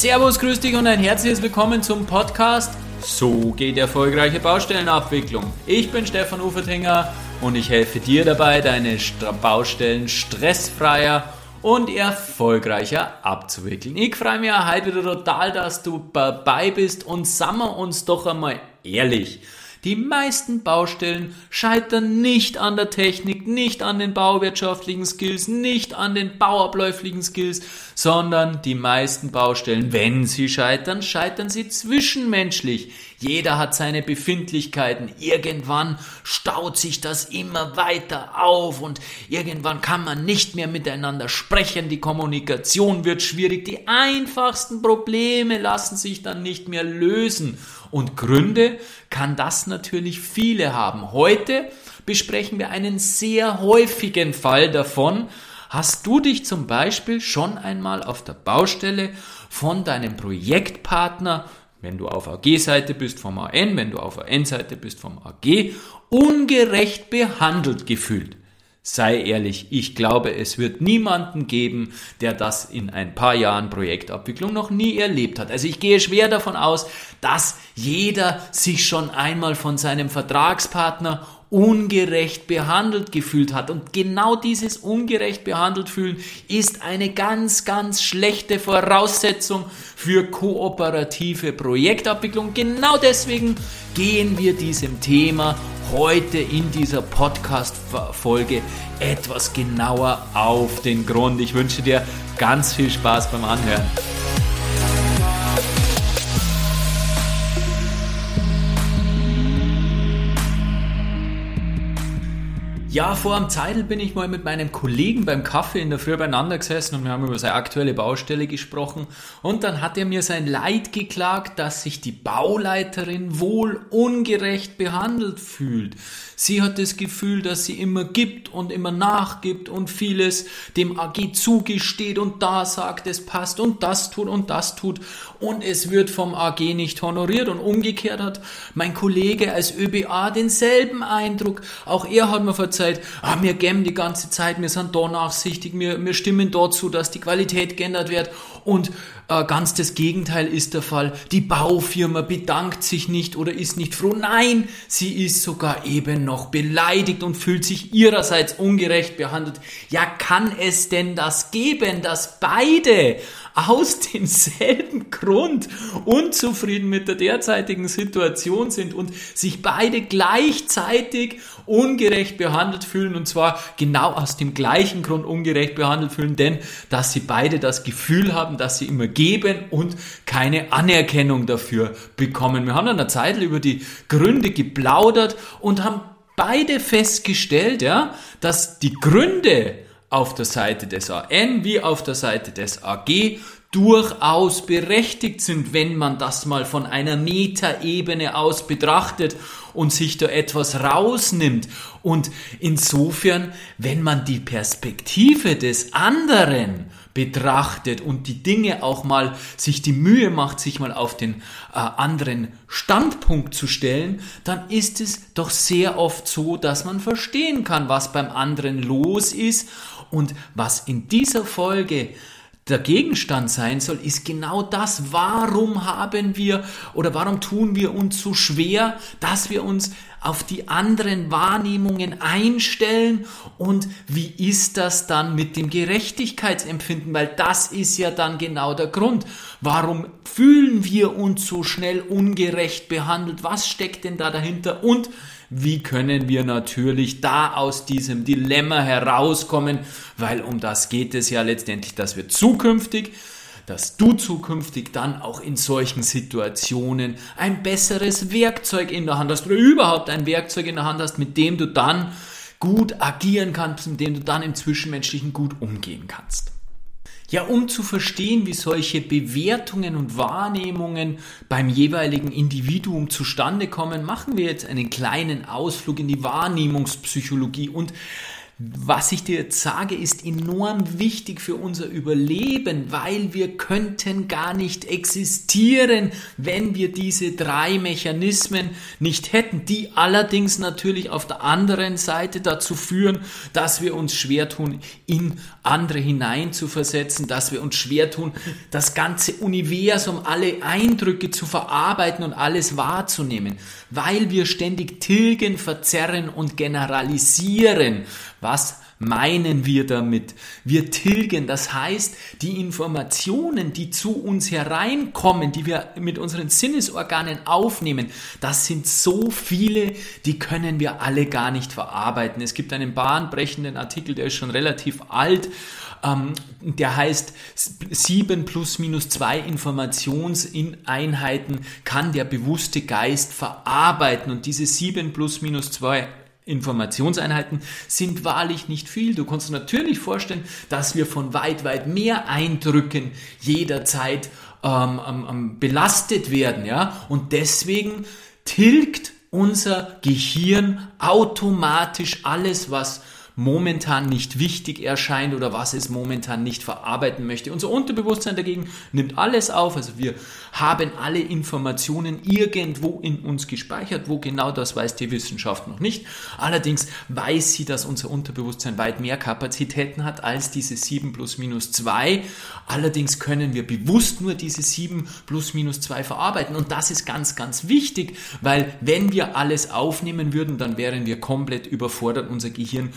Servus, grüß dich und ein herzliches Willkommen zum Podcast So geht erfolgreiche Baustellenabwicklung. Ich bin Stefan Ufertinger und ich helfe dir dabei, deine Baustellen stressfreier und erfolgreicher abzuwickeln. Ich freue mich heute wieder total, dass du dabei bist und sagen wir uns doch einmal ehrlich. Die meisten Baustellen scheitern nicht an der Technik, nicht an den bauwirtschaftlichen Skills, nicht an den bauabläuflichen Skills, sondern die meisten Baustellen, wenn sie scheitern, scheitern sie zwischenmenschlich. Jeder hat seine Befindlichkeiten. Irgendwann staut sich das immer weiter auf und irgendwann kann man nicht mehr miteinander sprechen. Die Kommunikation wird schwierig. Die einfachsten Probleme lassen sich dann nicht mehr lösen. Und Gründe kann das natürlich viele haben. Heute besprechen wir einen sehr häufigen Fall davon. Hast du dich zum Beispiel schon einmal auf der Baustelle von deinem Projektpartner wenn du auf AG-Seite bist vom AN, wenn du auf AN-Seite bist vom AG, ungerecht behandelt gefühlt. Sei ehrlich, ich glaube, es wird niemanden geben, der das in ein paar Jahren Projektabwicklung noch nie erlebt hat. Also ich gehe schwer davon aus, dass jeder sich schon einmal von seinem Vertragspartner ungerecht behandelt gefühlt hat. Und genau dieses ungerecht behandelt fühlen ist eine ganz, ganz schlechte Voraussetzung für kooperative Projektabwicklung. Genau deswegen gehen wir diesem Thema heute in dieser Podcast-Folge etwas genauer auf den Grund. Ich wünsche dir ganz viel Spaß beim Anhören. Ja, vor am Zeitl bin ich mal mit meinem Kollegen beim Kaffee in der Früh beieinander gesessen und wir haben über seine aktuelle Baustelle gesprochen. Und dann hat er mir sein Leid geklagt, dass sich die Bauleiterin wohl ungerecht behandelt fühlt. Sie hat das Gefühl, dass sie immer gibt und immer nachgibt und vieles dem AG zugesteht und da sagt, es passt und das tut und das tut und es wird vom AG nicht honoriert und umgekehrt hat mein Kollege als ÖBA denselben Eindruck. Auch er hat mir verzeiht, ah, wir geben die ganze Zeit, wir sind da nachsichtig, wir, wir stimmen dort zu, dass die Qualität geändert wird und äh, ganz das Gegenteil ist der Fall. Die Baufirma bedankt sich nicht oder ist nicht froh. Nein, sie ist sogar eben noch beleidigt und fühlt sich ihrerseits ungerecht behandelt. Ja, kann es denn das geben, dass beide aus demselben Grund unzufrieden mit der derzeitigen Situation sind und sich beide gleichzeitig ungerecht behandelt fühlen und zwar genau aus dem gleichen Grund ungerecht behandelt fühlen, denn dass sie beide das Gefühl haben, dass sie immer geben und keine Anerkennung dafür bekommen. Wir haben dann eine Zeit über die Gründe geplaudert und haben beide festgestellt, ja, dass die Gründe auf der Seite des AN wie auf der Seite des AG durchaus berechtigt sind, wenn man das mal von einer Metaebene aus betrachtet und sich da etwas rausnimmt. Und insofern, wenn man die Perspektive des anderen betrachtet und die Dinge auch mal sich die Mühe macht, sich mal auf den äh, anderen Standpunkt zu stellen, dann ist es doch sehr oft so, dass man verstehen kann, was beim anderen los ist und was in dieser Folge der Gegenstand sein soll, ist genau das. Warum haben wir oder warum tun wir uns so schwer, dass wir uns auf die anderen Wahrnehmungen einstellen und wie ist das dann mit dem Gerechtigkeitsempfinden, weil das ist ja dann genau der Grund. Warum fühlen wir uns so schnell ungerecht behandelt? Was steckt denn da dahinter? Und wie können wir natürlich da aus diesem Dilemma herauskommen, weil um das geht es ja letztendlich, dass wir zukünftig dass du zukünftig dann auch in solchen Situationen ein besseres Werkzeug in der Hand hast oder überhaupt ein Werkzeug in der Hand hast, mit dem du dann gut agieren kannst, mit dem du dann im Zwischenmenschlichen gut umgehen kannst. Ja, um zu verstehen, wie solche Bewertungen und Wahrnehmungen beim jeweiligen Individuum zustande kommen, machen wir jetzt einen kleinen Ausflug in die Wahrnehmungspsychologie und was ich dir jetzt sage, ist enorm wichtig für unser Überleben, weil wir könnten gar nicht existieren, wenn wir diese drei Mechanismen nicht hätten, die allerdings natürlich auf der anderen Seite dazu führen, dass wir uns schwer tun, in andere hinein zu versetzen, dass wir uns schwer tun, das ganze Universum, alle Eindrücke zu verarbeiten und alles wahrzunehmen, weil wir ständig tilgen, verzerren und generalisieren was meinen wir damit? Wir tilgen, das heißt, die Informationen, die zu uns hereinkommen, die wir mit unseren Sinnesorganen aufnehmen, das sind so viele, die können wir alle gar nicht verarbeiten. Es gibt einen bahnbrechenden Artikel, der ist schon relativ alt, ähm, der heißt 7 plus minus 2 Informationseinheiten kann der bewusste Geist verarbeiten und diese 7 plus minus 2 Informationseinheiten sind wahrlich nicht viel. Du kannst dir natürlich vorstellen, dass wir von weit, weit mehr Eindrücken jederzeit ähm, ähm, belastet werden, ja, und deswegen tilgt unser Gehirn automatisch alles, was momentan nicht wichtig erscheint oder was es momentan nicht verarbeiten möchte. Unser Unterbewusstsein dagegen nimmt alles auf. Also wir haben alle Informationen irgendwo in uns gespeichert. Wo genau das weiß die Wissenschaft noch nicht. Allerdings weiß sie, dass unser Unterbewusstsein weit mehr Kapazitäten hat als diese 7 plus minus 2. Allerdings können wir bewusst nur diese 7 plus minus 2 verarbeiten. Und das ist ganz, ganz wichtig, weil wenn wir alles aufnehmen würden, dann wären wir komplett überfordert. Unser Gehirn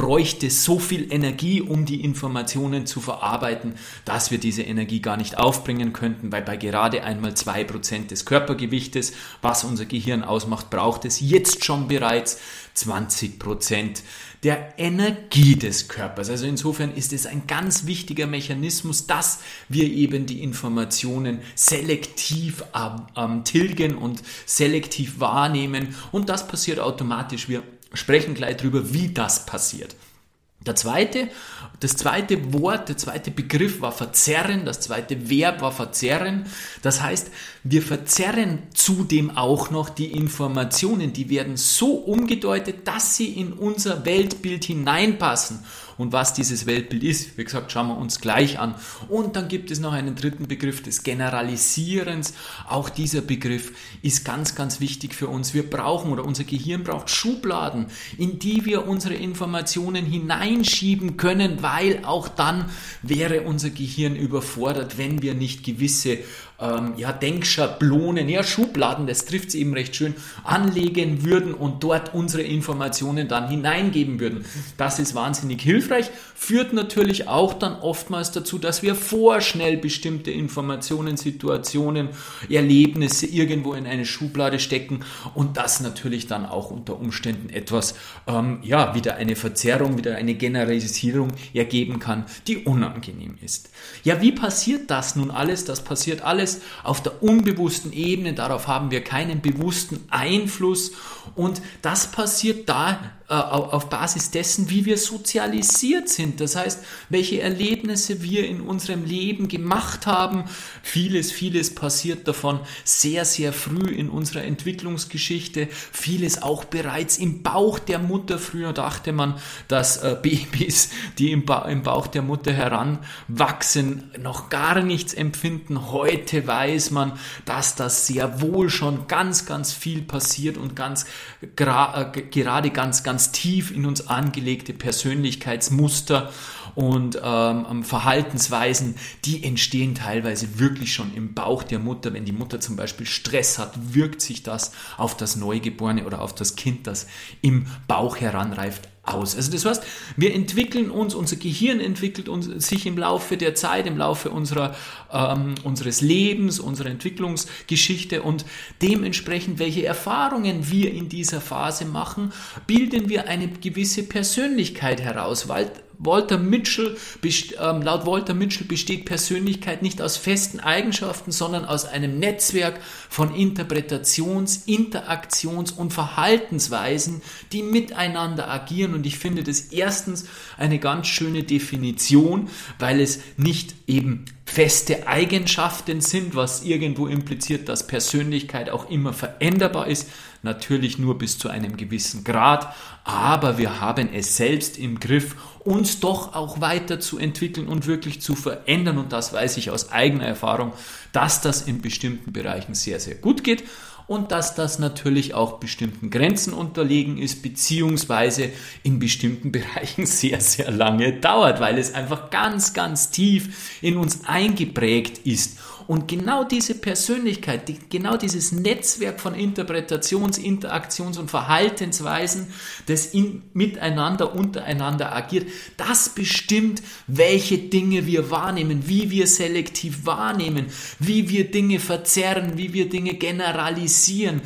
bräuchte so viel Energie, um die Informationen zu verarbeiten, dass wir diese Energie gar nicht aufbringen könnten, weil bei gerade einmal zwei Prozent des Körpergewichtes, was unser Gehirn ausmacht, braucht es jetzt schon bereits 20 Prozent der Energie des Körpers. Also insofern ist es ein ganz wichtiger Mechanismus, dass wir eben die Informationen selektiv ähm, tilgen und selektiv wahrnehmen und das passiert automatisch. Wir sprechen gleich drüber, wie das passiert. Der zweite, das zweite Wort, der zweite Begriff war verzerren, das zweite Verb war verzerren. Das heißt, wir verzerren zudem auch noch die Informationen, die werden so umgedeutet, dass sie in unser Weltbild hineinpassen. Und was dieses Weltbild ist, wie gesagt, schauen wir uns gleich an. Und dann gibt es noch einen dritten Begriff des Generalisierens. Auch dieser Begriff ist ganz, ganz wichtig für uns. Wir brauchen oder unser Gehirn braucht Schubladen, in die wir unsere Informationen hineinschieben können, weil auch dann wäre unser Gehirn überfordert, wenn wir nicht gewisse ähm, ja, Denkschablonen, ja, Schubladen, das trifft es eben recht schön, anlegen würden und dort unsere Informationen dann hineingeben würden. Das ist wahnsinnig hilfreich, führt natürlich auch dann oftmals dazu, dass wir vorschnell bestimmte Informationen, Situationen, Erlebnisse irgendwo in eine Schublade stecken und das natürlich dann auch unter Umständen etwas, ähm, ja, wieder eine Verzerrung, wieder eine Generalisierung ergeben kann, die unangenehm ist. Ja, wie passiert das nun alles? Das passiert alles alles auf der unbewussten Ebene, darauf haben wir keinen bewussten Einfluss. Und das passiert da auf Basis dessen, wie wir sozialisiert sind. Das heißt, welche Erlebnisse wir in unserem Leben gemacht haben. Vieles, vieles passiert davon sehr, sehr früh in unserer Entwicklungsgeschichte. Vieles auch bereits im Bauch der Mutter. Früher dachte man, dass äh, Babys, die im, ba im Bauch der Mutter heranwachsen, noch gar nichts empfinden. Heute weiß man, dass das sehr wohl schon ganz, ganz viel passiert und ganz äh, gerade ganz, ganz ganz tief in uns angelegte Persönlichkeitsmuster und ähm, Verhaltensweisen, die entstehen teilweise wirklich schon im Bauch der Mutter. Wenn die Mutter zum Beispiel Stress hat, wirkt sich das auf das Neugeborene oder auf das Kind, das im Bauch heranreift, aus. Also das heißt, wir entwickeln uns, unser Gehirn entwickelt uns, sich im Laufe der Zeit, im Laufe unserer, ähm, unseres Lebens, unserer Entwicklungsgeschichte und dementsprechend, welche Erfahrungen wir in dieser Phase machen, bilden wir eine gewisse Persönlichkeit heraus, weil Walter Mitchell, ähm, laut Walter Mitchell besteht Persönlichkeit nicht aus festen Eigenschaften, sondern aus einem Netzwerk von Interpretations-, Interaktions- und Verhaltensweisen, die miteinander agieren. Und ich finde das erstens eine ganz schöne Definition, weil es nicht eben feste Eigenschaften sind, was irgendwo impliziert, dass Persönlichkeit auch immer veränderbar ist. Natürlich nur bis zu einem gewissen Grad, aber wir haben es selbst im Griff, uns doch auch weiterzuentwickeln und wirklich zu verändern. Und das weiß ich aus eigener Erfahrung, dass das in bestimmten Bereichen sehr, sehr gut geht und dass das natürlich auch bestimmten Grenzen unterlegen ist, beziehungsweise in bestimmten Bereichen sehr, sehr lange dauert, weil es einfach ganz, ganz tief in uns eingeprägt ist. Und genau diese Persönlichkeit, die, genau dieses Netzwerk von Interpretations-, Interaktions- und Verhaltensweisen, das in, miteinander, untereinander agiert, das bestimmt, welche Dinge wir wahrnehmen, wie wir selektiv wahrnehmen, wie wir Dinge verzerren, wie wir Dinge generalisieren,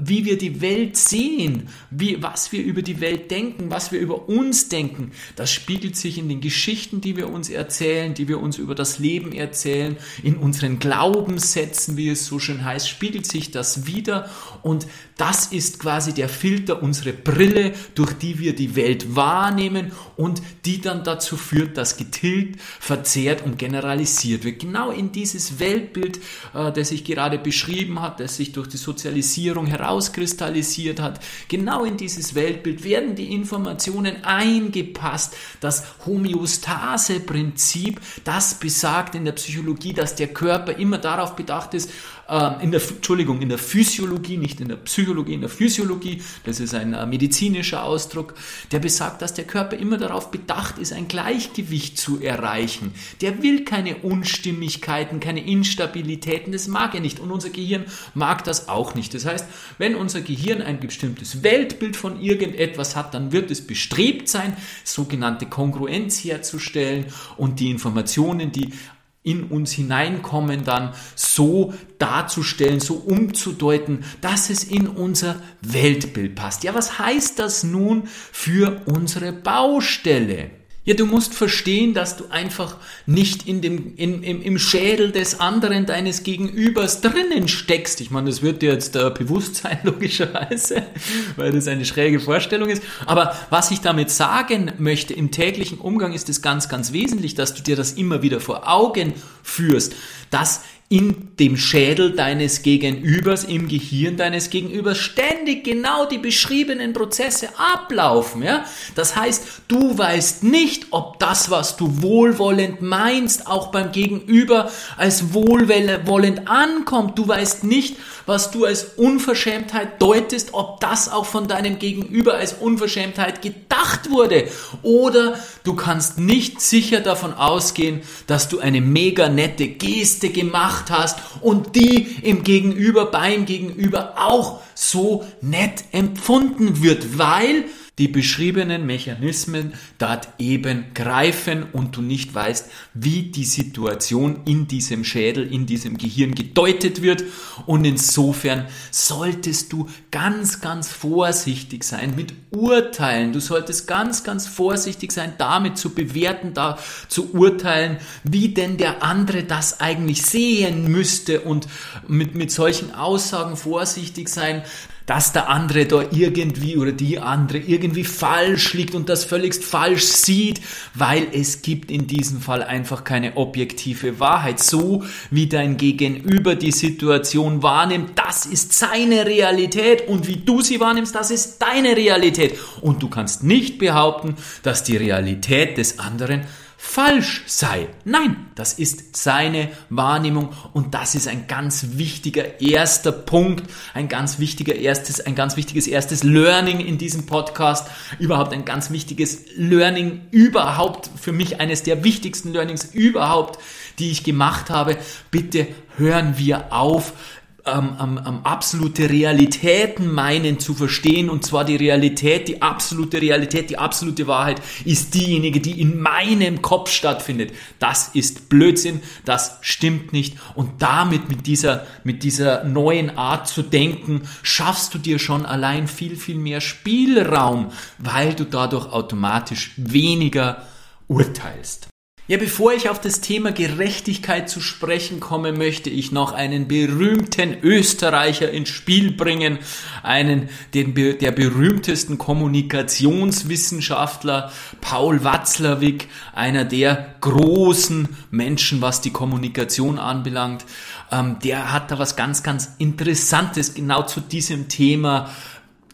wie wir die Welt sehen, wie, was wir über die Welt denken, was wir über uns denken. Das spiegelt sich in den Geschichten, die wir uns erzählen, die wir uns über das Leben erzählen, in unseren Glaubenssätzen, wie es so schön heißt, spiegelt sich das wieder und das ist quasi der Filter, unsere Brille, durch die wir die Welt wahrnehmen und die dann dazu führt, dass getilgt, verzehrt und generalisiert wird. Genau in dieses Weltbild, äh, das ich gerade beschrieben hat, das sich durch die Sozialisierung herauskristallisiert hat, genau in dieses Weltbild werden die Informationen eingepasst. Das Homöostase-Prinzip, das besagt in der Psychologie, dass der Körper immer darauf bedacht ist, äh, in der, Entschuldigung, in der Physiologie, nicht in der Psychologie, in der Physiologie, das ist ein äh, medizinischer Ausdruck, der besagt, dass der Körper immer darauf bedacht ist, ein Gleichgewicht zu erreichen. Der will keine Unstimmigkeiten, keine Instabilitäten, das mag er nicht und unser Gehirn mag das auch nicht. Das heißt, wenn unser Gehirn ein bestimmtes Weltbild von irgendetwas hat, dann wird es bestrebt sein, sogenannte Kongruenz herzustellen und die Informationen, die in uns hineinkommen, dann so darzustellen, so umzudeuten, dass es in unser Weltbild passt. Ja, was heißt das nun für unsere Baustelle? Ja, du musst verstehen, dass du einfach nicht in dem, in, im, im Schädel des anderen, deines Gegenübers drinnen steckst. Ich meine, das wird dir jetzt äh, bewusst sein, logischerweise, weil das eine schräge Vorstellung ist. Aber was ich damit sagen möchte, im täglichen Umgang ist es ganz, ganz wesentlich, dass du dir das immer wieder vor Augen führst, dass in dem Schädel deines Gegenübers, im Gehirn deines Gegenübers ständig genau die beschriebenen Prozesse ablaufen. Ja? Das heißt, du weißt nicht, ob das, was du wohlwollend meinst, auch beim Gegenüber als wohlwollend ankommt. Du weißt nicht, was du als Unverschämtheit deutest, ob das auch von deinem Gegenüber als Unverschämtheit gedacht wurde. Oder du kannst nicht sicher davon ausgehen, dass du eine mega nette Geste gemacht hast und die im Gegenüber, beim Gegenüber auch so nett empfunden wird, weil die beschriebenen Mechanismen dort eben greifen und du nicht weißt, wie die Situation in diesem Schädel, in diesem Gehirn gedeutet wird. Und insofern solltest du ganz, ganz vorsichtig sein mit Urteilen. Du solltest ganz, ganz vorsichtig sein, damit zu bewerten, da zu urteilen, wie denn der andere das eigentlich sehen müsste und mit, mit solchen Aussagen vorsichtig sein dass der andere da irgendwie oder die andere irgendwie falsch liegt und das völligst falsch sieht, weil es gibt in diesem Fall einfach keine objektive Wahrheit. So wie dein Gegenüber die Situation wahrnimmt, das ist seine Realität und wie du sie wahrnimmst, das ist deine Realität. Und du kannst nicht behaupten, dass die Realität des anderen falsch sei. Nein, das ist seine Wahrnehmung und das ist ein ganz wichtiger erster Punkt, ein ganz wichtiger erstes, ein ganz wichtiges erstes Learning in diesem Podcast, überhaupt ein ganz wichtiges Learning überhaupt, für mich eines der wichtigsten Learnings überhaupt, die ich gemacht habe. Bitte hören wir auf, ähm, ähm, ähm, absolute Realitäten meinen zu verstehen. Und zwar die Realität, die absolute Realität, die absolute Wahrheit ist diejenige, die in meinem Kopf stattfindet. Das ist Blödsinn, das stimmt nicht. Und damit, mit dieser, mit dieser neuen Art zu denken, schaffst du dir schon allein viel, viel mehr Spielraum, weil du dadurch automatisch weniger urteilst. Ja, bevor ich auf das Thema Gerechtigkeit zu sprechen komme, möchte ich noch einen berühmten Österreicher ins Spiel bringen, einen den, der berühmtesten Kommunikationswissenschaftler, Paul Watzlawick, einer der großen Menschen, was die Kommunikation anbelangt. Ähm, der hat da was ganz, ganz Interessantes genau zu diesem Thema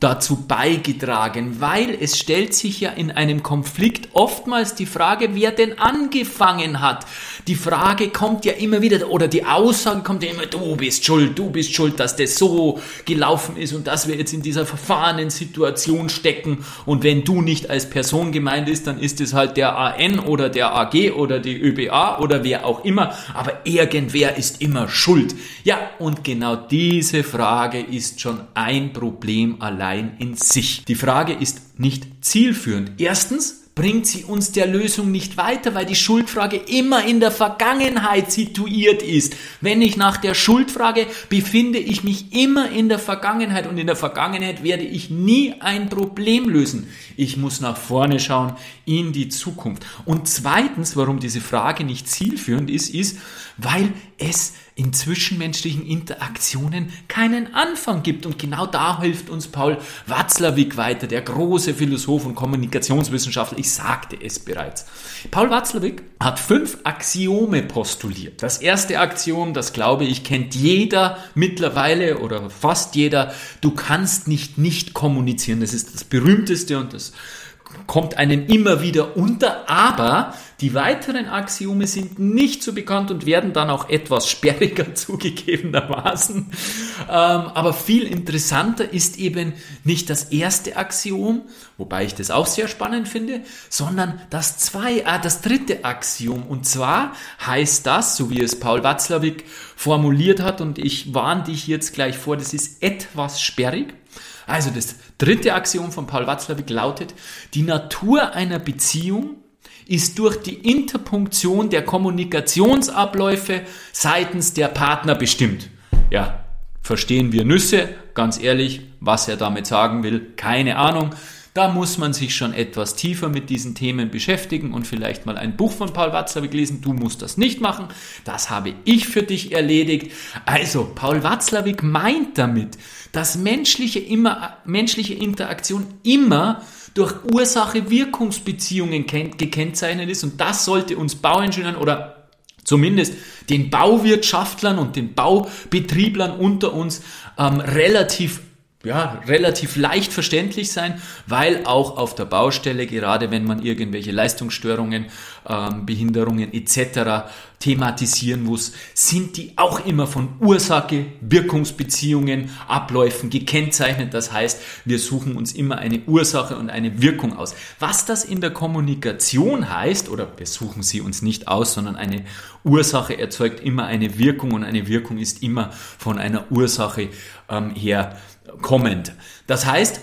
dazu beigetragen, weil es stellt sich ja in einem Konflikt oftmals die Frage, wer denn angefangen hat. Die Frage kommt ja immer wieder, oder die Aussage kommt ja immer, du bist schuld, du bist schuld, dass das so gelaufen ist und dass wir jetzt in dieser verfahrenen Situation stecken. Und wenn du nicht als Person gemeint ist, dann ist es halt der AN oder der AG oder die ÖBA oder wer auch immer. Aber irgendwer ist immer schuld. Ja, und genau diese Frage ist schon ein Problem allein allein in sich. Die Frage ist nicht zielführend. Erstens, bringt sie uns der Lösung nicht weiter, weil die Schuldfrage immer in der Vergangenheit situiert ist. Wenn ich nach der Schuldfrage befinde ich mich immer in der Vergangenheit und in der Vergangenheit werde ich nie ein Problem lösen. Ich muss nach vorne schauen in die Zukunft. Und zweitens, warum diese Frage nicht zielführend ist, ist, weil es in zwischenmenschlichen Interaktionen keinen Anfang gibt. Und genau da hilft uns Paul Watzlawick weiter, der große Philosoph und Kommunikationswissenschaftler. Ich sagte es bereits. Paul Watzlawick hat fünf Axiome postuliert. Das erste Axiom, das glaube ich, kennt jeder mittlerweile oder fast jeder. Du kannst nicht nicht kommunizieren. Das ist das berühmteste und das kommt einem immer wieder unter, aber die weiteren Axiome sind nicht so bekannt und werden dann auch etwas sperriger zugegebenermaßen. Ähm, aber viel interessanter ist eben nicht das erste Axiom, wobei ich das auch sehr spannend finde, sondern das zwei, äh, das dritte Axiom. Und zwar heißt das, so wie es Paul Watzlawick formuliert hat, und ich warne dich jetzt gleich vor, das ist etwas sperrig. Also das dritte Axiom von Paul Watzlawick lautet, die Natur einer Beziehung ist durch die Interpunktion der Kommunikationsabläufe seitens der Partner bestimmt. Ja, verstehen wir Nüsse, ganz ehrlich, was er damit sagen will, keine Ahnung. Da muss man sich schon etwas tiefer mit diesen Themen beschäftigen und vielleicht mal ein Buch von Paul Watzlawick lesen. Du musst das nicht machen. Das habe ich für dich erledigt. Also, Paul Watzlawick meint damit, dass menschliche, immer, menschliche Interaktion immer durch Ursache-Wirkungsbeziehungen gekennzeichnet ist und das sollte uns Bauingenieuren oder zumindest den Bauwirtschaftlern und den Baubetrieblern unter uns ähm, relativ ja, relativ leicht verständlich sein, weil auch auf der Baustelle, gerade wenn man irgendwelche Leistungsstörungen, ähm, Behinderungen etc. thematisieren muss, sind die auch immer von Ursache, Wirkungsbeziehungen, Abläufen gekennzeichnet. Das heißt, wir suchen uns immer eine Ursache und eine Wirkung aus. Was das in der Kommunikation heißt, oder wir suchen sie uns nicht aus, sondern eine Ursache erzeugt immer eine Wirkung und eine Wirkung ist immer von einer Ursache ähm, her kommend. Das heißt,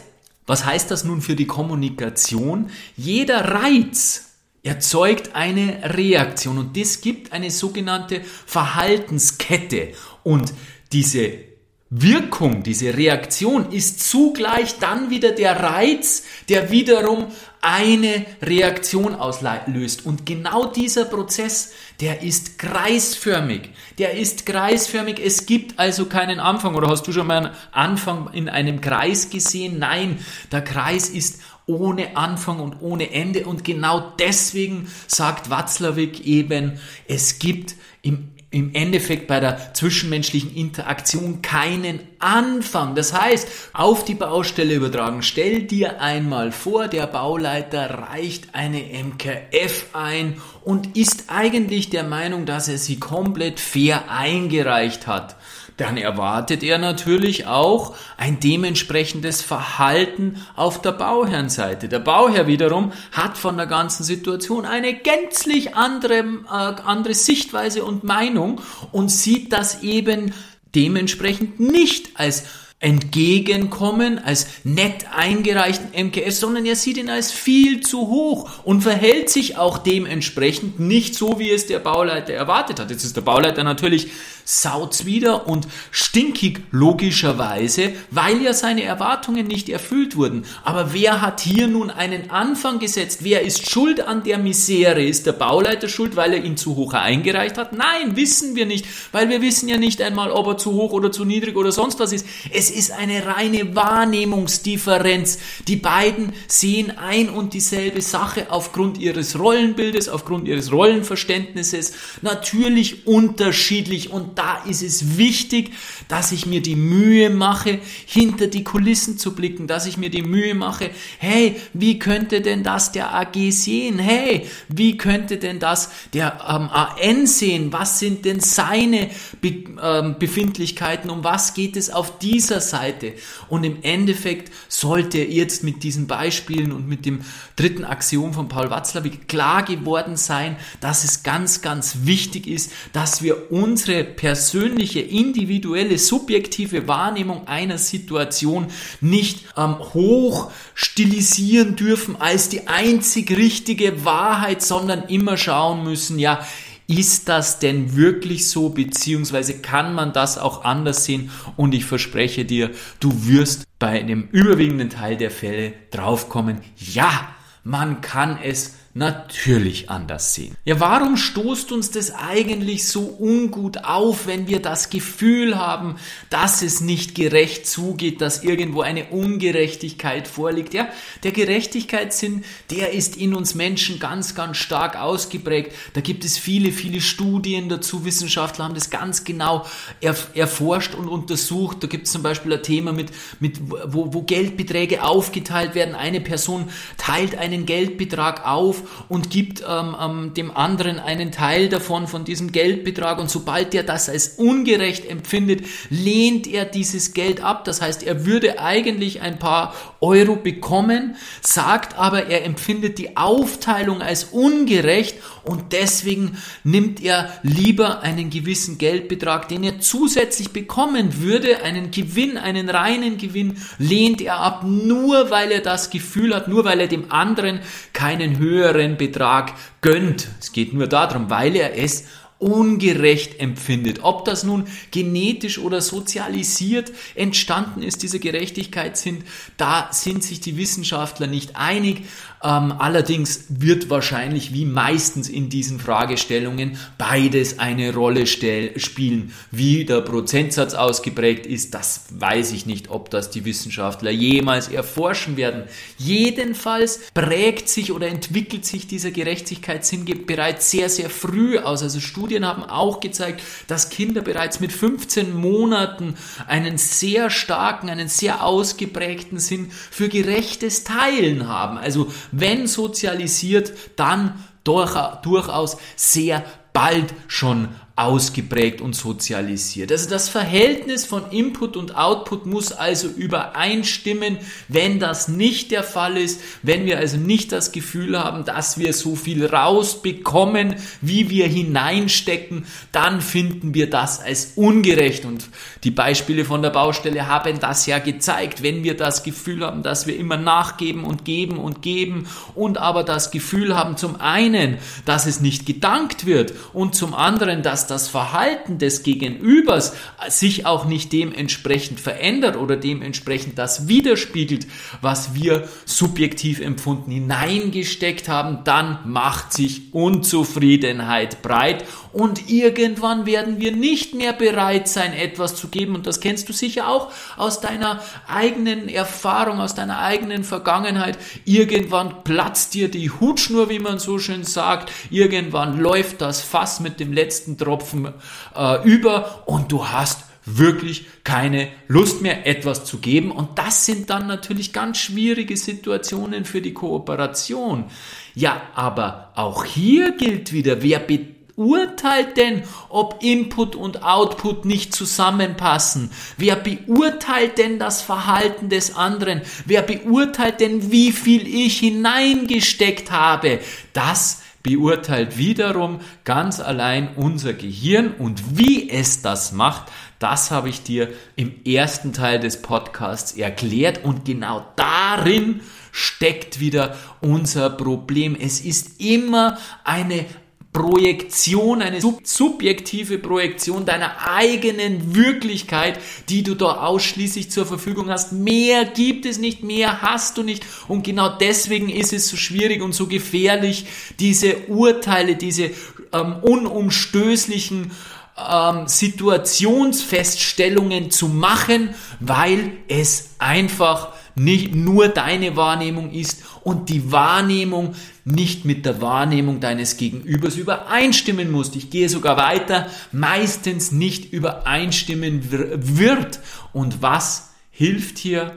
was heißt das nun für die Kommunikation? Jeder Reiz erzeugt eine Reaktion und das gibt eine sogenannte Verhaltenskette und diese Wirkung, diese Reaktion ist zugleich dann wieder der Reiz, der wiederum eine Reaktion auslöst. Und genau dieser Prozess, der ist kreisförmig. Der ist kreisförmig. Es gibt also keinen Anfang. Oder hast du schon mal einen Anfang in einem Kreis gesehen? Nein, der Kreis ist ohne Anfang und ohne Ende. Und genau deswegen sagt Watzlawick eben, es gibt im im Endeffekt bei der zwischenmenschlichen Interaktion keinen Anfang. Das heißt, auf die Baustelle übertragen. Stell dir einmal vor, der Bauleiter reicht eine MKF ein und ist eigentlich der Meinung, dass er sie komplett fair eingereicht hat dann erwartet er natürlich auch ein dementsprechendes Verhalten auf der Bauherrnseite. Der Bauherr wiederum hat von der ganzen Situation eine gänzlich andere, äh, andere Sichtweise und Meinung und sieht das eben dementsprechend nicht als Entgegenkommen, als nett eingereichten MKS, sondern er sieht ihn als viel zu hoch und verhält sich auch dementsprechend nicht so, wie es der Bauleiter erwartet hat. Jetzt ist der Bauleiter natürlich sauzwider und stinkig logischerweise, weil ja seine Erwartungen nicht erfüllt wurden. Aber wer hat hier nun einen Anfang gesetzt? Wer ist schuld an der Misere? Ist der Bauleiter schuld, weil er ihn zu hoch eingereicht hat? Nein, wissen wir nicht, weil wir wissen ja nicht einmal, ob er zu hoch oder zu niedrig oder sonst was ist. Es ist eine reine Wahrnehmungsdifferenz. Die beiden sehen ein und dieselbe Sache aufgrund ihres Rollenbildes, aufgrund ihres Rollenverständnisses natürlich unterschiedlich und da ist es wichtig, dass ich mir die Mühe mache, hinter die Kulissen zu blicken, dass ich mir die Mühe mache, hey, wie könnte denn das der AG sehen? Hey, wie könnte denn das der ähm, AN sehen? Was sind denn seine Be ähm, Befindlichkeiten? Um was geht es auf dieser Seite? Und im Endeffekt sollte jetzt mit diesen Beispielen und mit dem dritten Axiom von Paul Watzlawick klar geworden sein, dass es ganz, ganz wichtig ist, dass wir unsere persönliche, individuelle, subjektive Wahrnehmung einer Situation nicht ähm, hoch stilisieren dürfen als die einzig richtige Wahrheit, sondern immer schauen müssen, ja, ist das denn wirklich so, beziehungsweise kann man das auch anders sehen? Und ich verspreche dir, du wirst bei einem überwiegenden Teil der Fälle draufkommen, ja, man kann es natürlich anders sehen. Ja, warum stoßt uns das eigentlich so ungut auf, wenn wir das Gefühl haben, dass es nicht gerecht zugeht, dass irgendwo eine Ungerechtigkeit vorliegt? Ja, der Gerechtigkeitssinn, der ist in uns Menschen ganz, ganz stark ausgeprägt. Da gibt es viele, viele Studien dazu. Wissenschaftler haben das ganz genau erforscht und untersucht. Da gibt es zum Beispiel ein Thema mit, mit wo, wo Geldbeträge aufgeteilt werden. Eine Person teilt einen Geldbetrag auf und gibt ähm, ähm, dem anderen einen Teil davon, von diesem Geldbetrag. Und sobald er das als ungerecht empfindet, lehnt er dieses Geld ab. Das heißt, er würde eigentlich ein paar Euro bekommen, sagt aber, er empfindet die Aufteilung als ungerecht und deswegen nimmt er lieber einen gewissen Geldbetrag, den er zusätzlich bekommen würde, einen Gewinn, einen reinen Gewinn, lehnt er ab, nur weil er das Gefühl hat, nur weil er dem anderen keinen höheren Betrag gönnt. Es geht nur darum, weil er es ungerecht empfindet. Ob das nun genetisch oder sozialisiert entstanden ist, diese Gerechtigkeitssinn, da sind sich die Wissenschaftler nicht einig. Ähm, allerdings wird wahrscheinlich wie meistens in diesen Fragestellungen beides eine Rolle spielen. Wie der Prozentsatz ausgeprägt ist, das weiß ich nicht, ob das die Wissenschaftler jemals erforschen werden. Jedenfalls prägt sich oder entwickelt sich dieser Gerechtigkeitssinn bereits sehr, sehr früh aus. Also Studien haben auch gezeigt, dass Kinder bereits mit 15 Monaten einen sehr starken, einen sehr ausgeprägten Sinn für gerechtes Teilen haben. Also wenn sozialisiert, dann durchaus sehr bald schon ausgeprägt und sozialisiert. Also das Verhältnis von Input und Output muss also übereinstimmen. Wenn das nicht der Fall ist, wenn wir also nicht das Gefühl haben, dass wir so viel rausbekommen, wie wir hineinstecken, dann finden wir das als ungerecht. Und die Beispiele von der Baustelle haben das ja gezeigt. Wenn wir das Gefühl haben, dass wir immer nachgeben und geben und geben und aber das Gefühl haben, zum einen, dass es nicht gedankt wird und zum anderen, dass das Verhalten des Gegenübers sich auch nicht dementsprechend verändert oder dementsprechend das widerspiegelt, was wir subjektiv empfunden hineingesteckt haben, dann macht sich Unzufriedenheit breit und irgendwann werden wir nicht mehr bereit sein, etwas zu geben und das kennst du sicher auch aus deiner eigenen Erfahrung, aus deiner eigenen Vergangenheit. Irgendwann platzt dir die Hutschnur, wie man so schön sagt, irgendwann läuft das Fass mit dem letzten Tropfen Tropfen äh, über und du hast wirklich keine Lust mehr, etwas zu geben. Und das sind dann natürlich ganz schwierige Situationen für die Kooperation. Ja, aber auch hier gilt wieder, wer beurteilt denn, ob Input und Output nicht zusammenpassen? Wer beurteilt denn das Verhalten des anderen? Wer beurteilt denn, wie viel ich hineingesteckt habe? Das beurteilt wiederum ganz allein unser Gehirn und wie es das macht, Das habe ich dir im ersten Teil des Podcasts erklärt und genau darin steckt wieder unser Problem. Es ist immer eine Projektion, eine sub subjektive Projektion deiner eigenen Wirklichkeit, die du da ausschließlich zur Verfügung hast. Mehr gibt es nicht, mehr hast du nicht. Und genau deswegen ist es so schwierig und so gefährlich, diese Urteile, diese ähm, unumstößlichen ähm, Situationsfeststellungen zu machen, weil es einfach nicht nur deine Wahrnehmung ist und die Wahrnehmung nicht mit der Wahrnehmung deines Gegenübers übereinstimmen muss. Ich gehe sogar weiter, meistens nicht übereinstimmen wird. Und was hilft hier?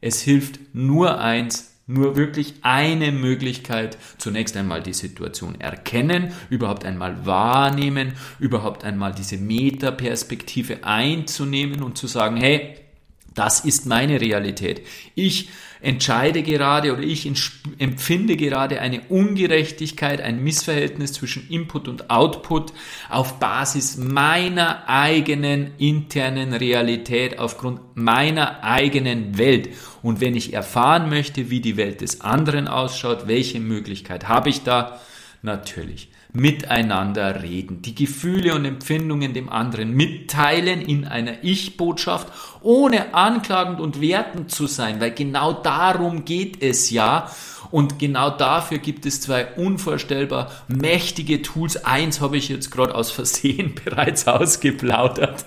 Es hilft nur eins, nur wirklich eine Möglichkeit, zunächst einmal die Situation erkennen, überhaupt einmal wahrnehmen, überhaupt einmal diese Metaperspektive einzunehmen und zu sagen, hey, das ist meine Realität. Ich entscheide gerade oder ich empfinde gerade eine Ungerechtigkeit, ein Missverhältnis zwischen Input und Output auf Basis meiner eigenen internen Realität, aufgrund meiner eigenen Welt. Und wenn ich erfahren möchte, wie die Welt des anderen ausschaut, welche Möglichkeit habe ich da? Natürlich miteinander reden, die Gefühle und Empfindungen dem anderen mitteilen in einer Ich-Botschaft, ohne anklagend und wertend zu sein, weil genau darum geht es ja. Und genau dafür gibt es zwei unvorstellbar mächtige Tools. Eins habe ich jetzt gerade aus Versehen bereits ausgeplaudert.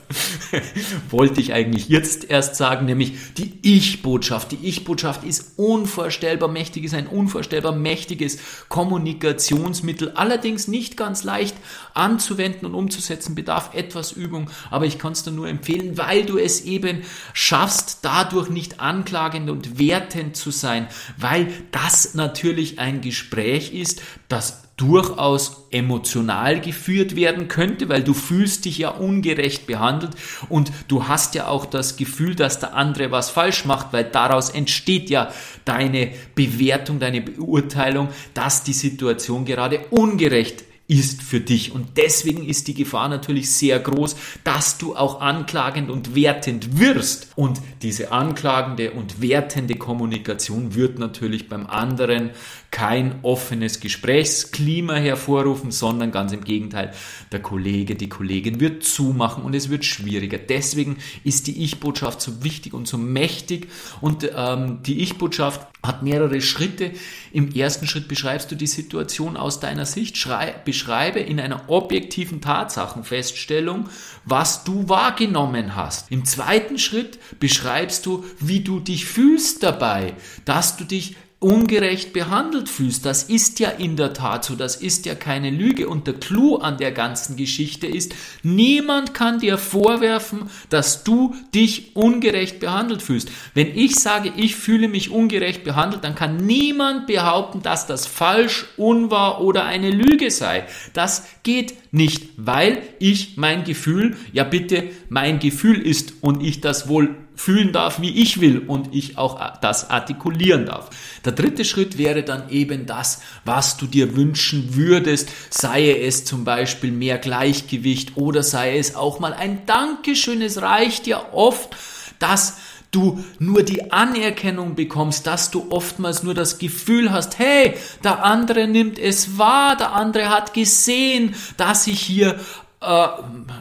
Wollte ich eigentlich jetzt erst sagen, nämlich die Ich-Botschaft. Die Ich-Botschaft ist unvorstellbar mächtig, ist ein unvorstellbar mächtiges Kommunikationsmittel. Allerdings nicht ganz leicht anzuwenden und umzusetzen, bedarf etwas Übung. Aber ich kann es dir nur empfehlen, weil du es eben schaffst, dadurch nicht anklagend und wertend zu sein, weil das natürlich ein Gespräch ist, das durchaus emotional geführt werden könnte, weil du fühlst dich ja ungerecht behandelt und du hast ja auch das Gefühl, dass der andere was falsch macht, weil daraus entsteht ja deine Bewertung, deine Beurteilung, dass die Situation gerade ungerecht ist für dich. Und deswegen ist die Gefahr natürlich sehr groß, dass du auch anklagend und wertend wirst. Und diese anklagende und wertende Kommunikation wird natürlich beim anderen kein offenes Gesprächsklima hervorrufen, sondern ganz im Gegenteil, der Kollege, die Kollegin wird zumachen und es wird schwieriger. Deswegen ist die Ich-Botschaft so wichtig und so mächtig und ähm, die Ich-Botschaft hat mehrere Schritte. Im ersten Schritt beschreibst du die Situation aus deiner Sicht, Schrei beschreibe in einer objektiven Tatsachenfeststellung, was du wahrgenommen hast. Im zweiten Schritt beschreibst du, wie du dich fühlst dabei, dass du dich ungerecht behandelt fühlst. Das ist ja in der Tat so, das ist ja keine Lüge. Und der Clou an der ganzen Geschichte ist, niemand kann dir vorwerfen, dass du dich ungerecht behandelt fühlst. Wenn ich sage, ich fühle mich ungerecht behandelt, dann kann niemand behaupten, dass das falsch, unwahr oder eine Lüge sei. Das geht nicht, weil ich mein Gefühl, ja bitte, mein Gefühl ist und ich das wohl fühlen darf, wie ich will und ich auch das artikulieren darf. Der dritte Schritt wäre dann eben das, was du dir wünschen würdest, sei es zum Beispiel mehr Gleichgewicht oder sei es auch mal ein Dankeschön. Es reicht ja oft, dass du nur die Anerkennung bekommst, dass du oftmals nur das Gefühl hast, hey, der andere nimmt es wahr, der andere hat gesehen, dass ich hier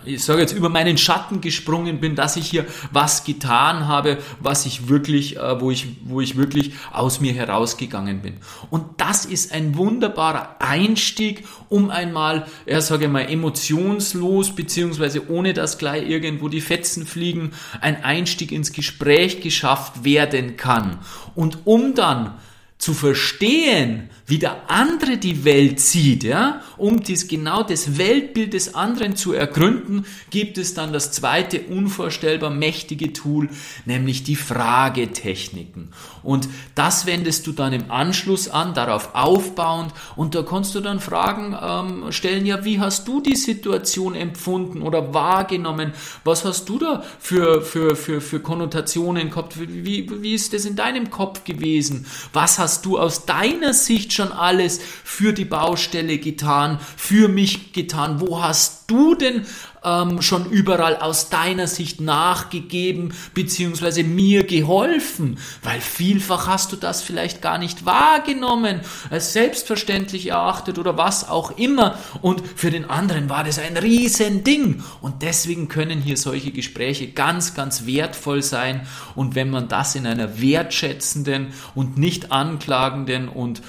ich sage jetzt, über meinen Schatten gesprungen bin, dass ich hier was getan habe, was ich wirklich, äh, wo ich, wo ich wirklich aus mir herausgegangen bin. Und das ist ein wunderbarer Einstieg, um einmal, ja, sage mal, emotionslos, beziehungsweise ohne dass gleich irgendwo die Fetzen fliegen, ein Einstieg ins Gespräch geschafft werden kann. Und um dann zu verstehen, wie der andere die Welt sieht, ja, um dies genau das Weltbild des anderen zu ergründen, gibt es dann das zweite unvorstellbar mächtige Tool, nämlich die Fragetechniken. Und das wendest du dann im Anschluss an, darauf aufbauend, und da kannst du dann Fragen ähm, stellen, ja, wie hast du die Situation empfunden oder wahrgenommen? Was hast du da für, für, für, für Konnotationen gehabt? Wie, wie ist das in deinem Kopf gewesen? Was hast du aus deiner Sicht schon alles für die Baustelle getan, für mich getan? Wo hast du denn ähm, schon überall aus deiner Sicht nachgegeben beziehungsweise mir geholfen? Weil vielfach hast du das vielleicht gar nicht wahrgenommen, als selbstverständlich erachtet oder was auch immer. Und für den anderen war das ein Riesending. Und deswegen können hier solche Gespräche ganz, ganz wertvoll sein. Und wenn man das in einer wertschätzenden und nicht anklagenden und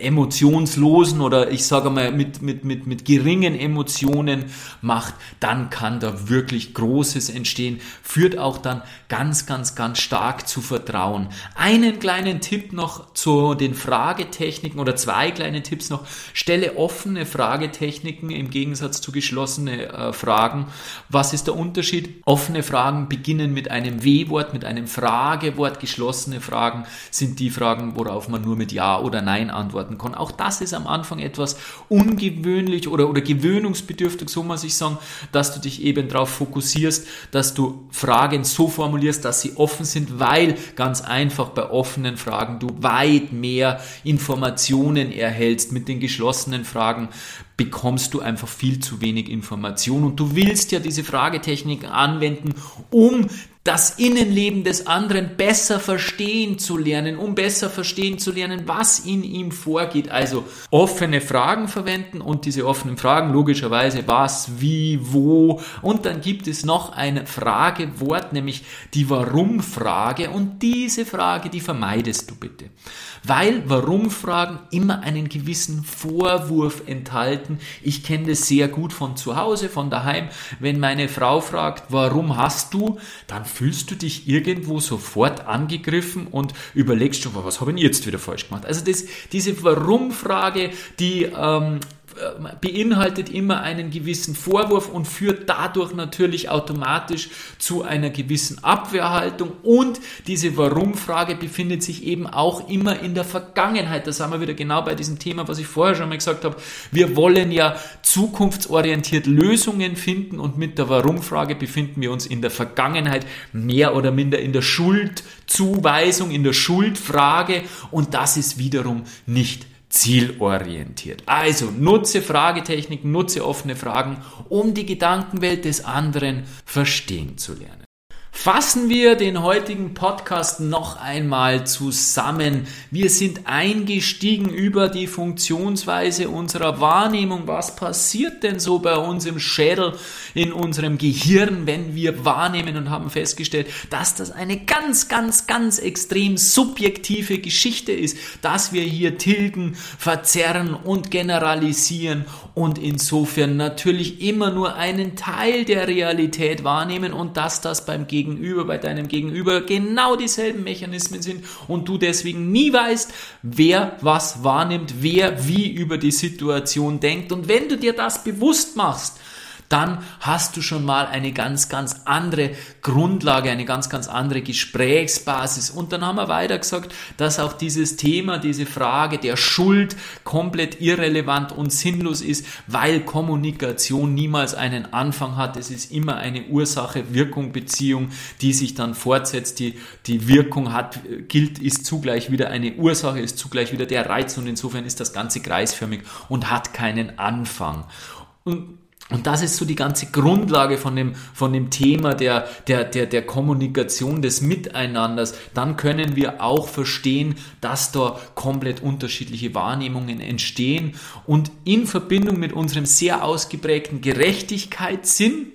emotionslosen oder ich sage mal mit, mit, mit, mit geringen Emotionen macht, dann kann da wirklich Großes entstehen, führt auch dann ganz, ganz, ganz stark zu Vertrauen. Einen kleinen Tipp noch zu den Fragetechniken oder zwei kleine Tipps noch. Stelle offene Fragetechniken im Gegensatz zu geschlossene äh, Fragen. Was ist der Unterschied? Offene Fragen beginnen mit einem W-Wort, mit einem Fragewort. Geschlossene Fragen sind die Fragen, worauf man nur mit Ja oder Nein antworten kann. Auch das ist am Anfang etwas ungewöhnlich oder, oder gewöhnungsbedürftig, so muss ich sagen, dass du dich eben darauf fokussierst, dass du Fragen so formulierst, dass sie offen sind, weil ganz einfach bei offenen Fragen du weit mehr Informationen erhältst. Mit den geschlossenen Fragen bekommst du einfach viel zu wenig Information und du willst ja diese Fragetechnik anwenden, um das Innenleben des anderen besser verstehen zu lernen, um besser verstehen zu lernen, was in ihm vorgeht. Also offene Fragen verwenden und diese offenen Fragen logischerweise was, wie, wo. Und dann gibt es noch ein Fragewort, nämlich die Warum-Frage. Und diese Frage, die vermeidest du bitte. Weil Warum-Fragen immer einen gewissen Vorwurf enthalten. Ich kenne das sehr gut von zu Hause, von daheim. Wenn meine Frau fragt, warum hast du, dann fühlst du dich irgendwo sofort angegriffen und überlegst schon, was habe ich jetzt wieder falsch gemacht? Also das, diese Warum-Frage, die ähm, beinhaltet immer einen gewissen Vorwurf und führt dadurch natürlich automatisch zu einer gewissen Abwehrhaltung und diese Warum-Frage befindet sich eben auch immer in der Vergangenheit. Da sind wir wieder genau bei diesem Thema, was ich vorher schon mal gesagt habe. Wir wollen ja zukunftsorientiert Lösungen finden und mit der Warum-Frage befinden wir uns in der Vergangenheit mehr oder minder in der Schuldzuweisung, in der Schuldfrage und das ist wiederum nicht zielorientiert. Also nutze Fragetechniken, nutze offene Fragen, um die Gedankenwelt des anderen verstehen zu lernen. Fassen wir den heutigen Podcast noch einmal zusammen. Wir sind eingestiegen über die Funktionsweise unserer Wahrnehmung. Was passiert denn so bei uns im Schädel, in unserem Gehirn, wenn wir wahrnehmen und haben festgestellt, dass das eine ganz, ganz, ganz extrem subjektive Geschichte ist, dass wir hier tilgen, verzerren und generalisieren und insofern natürlich immer nur einen Teil der Realität wahrnehmen und dass das beim Gegenüber Gegenüber, bei deinem Gegenüber genau dieselben Mechanismen sind und du deswegen nie weißt, wer was wahrnimmt, wer wie über die Situation denkt. Und wenn du dir das bewusst machst, dann hast du schon mal eine ganz, ganz andere Grundlage, eine ganz, ganz andere Gesprächsbasis. Und dann haben wir weiter gesagt, dass auch dieses Thema, diese Frage der Schuld komplett irrelevant und sinnlos ist, weil Kommunikation niemals einen Anfang hat. Es ist immer eine Ursache-Wirkung-Beziehung, die sich dann fortsetzt. Die, die Wirkung hat, gilt, ist zugleich wieder eine Ursache, ist zugleich wieder der Reiz und insofern ist das Ganze kreisförmig und hat keinen Anfang. Und und das ist so die ganze Grundlage von dem, von dem Thema der, der, der, der Kommunikation, des Miteinanders. Dann können wir auch verstehen, dass da komplett unterschiedliche Wahrnehmungen entstehen. Und in Verbindung mit unserem sehr ausgeprägten Gerechtigkeitssinn,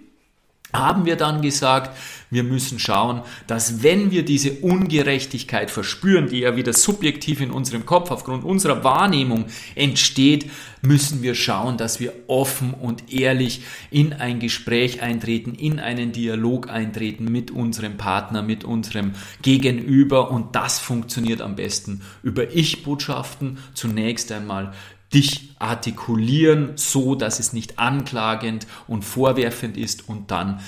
haben wir dann gesagt, wir müssen schauen, dass wenn wir diese Ungerechtigkeit verspüren, die ja wieder subjektiv in unserem Kopf aufgrund unserer Wahrnehmung entsteht, müssen wir schauen, dass wir offen und ehrlich in ein Gespräch eintreten, in einen Dialog eintreten mit unserem Partner, mit unserem Gegenüber. Und das funktioniert am besten über Ich-Botschaften. Zunächst einmal dich artikulieren, so dass es nicht anklagend und vorwerfend ist und dann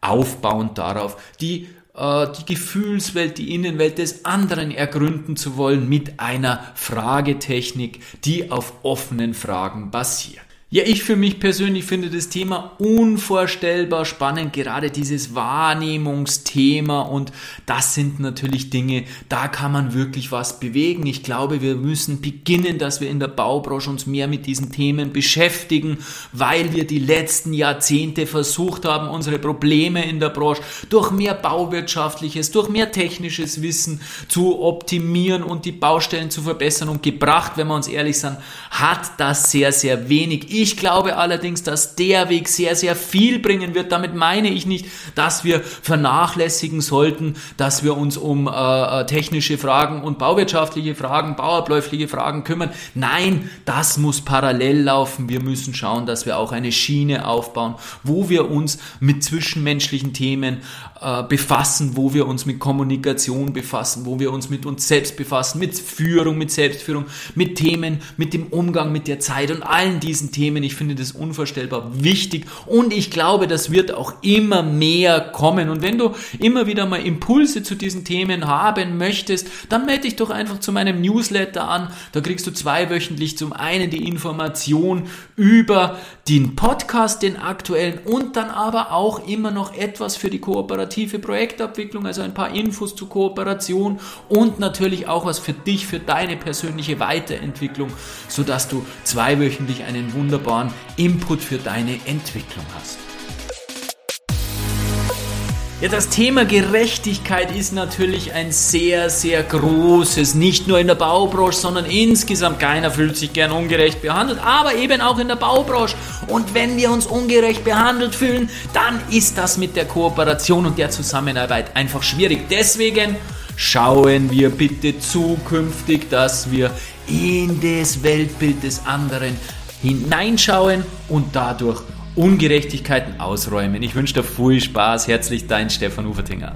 aufbauend darauf die äh, die Gefühlswelt, die Innenwelt des anderen ergründen zu wollen mit einer Fragetechnik, die auf offenen Fragen basiert. Ja, ich für mich persönlich finde das Thema unvorstellbar spannend, gerade dieses Wahrnehmungsthema und das sind natürlich Dinge, da kann man wirklich was bewegen. Ich glaube, wir müssen beginnen, dass wir in der Baubranche uns mehr mit diesen Themen beschäftigen, weil wir die letzten Jahrzehnte versucht haben, unsere Probleme in der Branche durch mehr bauwirtschaftliches, durch mehr technisches Wissen zu optimieren und die Baustellen zu verbessern und gebracht, wenn wir uns ehrlich sind, hat das sehr, sehr wenig ich glaube allerdings, dass der Weg sehr, sehr viel bringen wird. Damit meine ich nicht, dass wir vernachlässigen sollten, dass wir uns um äh, äh, technische Fragen und bauwirtschaftliche Fragen, bauabläufliche Fragen kümmern. Nein, das muss parallel laufen. Wir müssen schauen, dass wir auch eine Schiene aufbauen, wo wir uns mit zwischenmenschlichen Themen äh, befassen, wo wir uns mit Kommunikation befassen, wo wir uns mit uns selbst befassen, mit Führung, mit Selbstführung, mit Themen, mit dem Umgang mit der Zeit und allen diesen Themen. Ich finde das unvorstellbar wichtig und ich glaube, das wird auch immer mehr kommen. Und wenn du immer wieder mal Impulse zu diesen Themen haben möchtest, dann melde dich doch einfach zu meinem Newsletter an. Da kriegst du zweiwöchentlich zum einen die Information über den Podcast, den aktuellen und dann aber auch immer noch etwas für die kooperative Projektabwicklung, also ein paar Infos zur Kooperation und natürlich auch was für dich, für deine persönliche Weiterentwicklung, sodass du zweiwöchentlich einen wunderbaren Input für deine Entwicklung hast. Ja, das Thema Gerechtigkeit ist natürlich ein sehr, sehr großes, nicht nur in der Baubranche, sondern insgesamt. Keiner fühlt sich gern ungerecht behandelt, aber eben auch in der Baubranche. Und wenn wir uns ungerecht behandelt fühlen, dann ist das mit der Kooperation und der Zusammenarbeit einfach schwierig. Deswegen schauen wir bitte zukünftig, dass wir in das Weltbild des anderen hineinschauen und dadurch Ungerechtigkeiten ausräumen. Ich wünsche dir viel Spaß. Herzlich dein Stefan Ufertinger.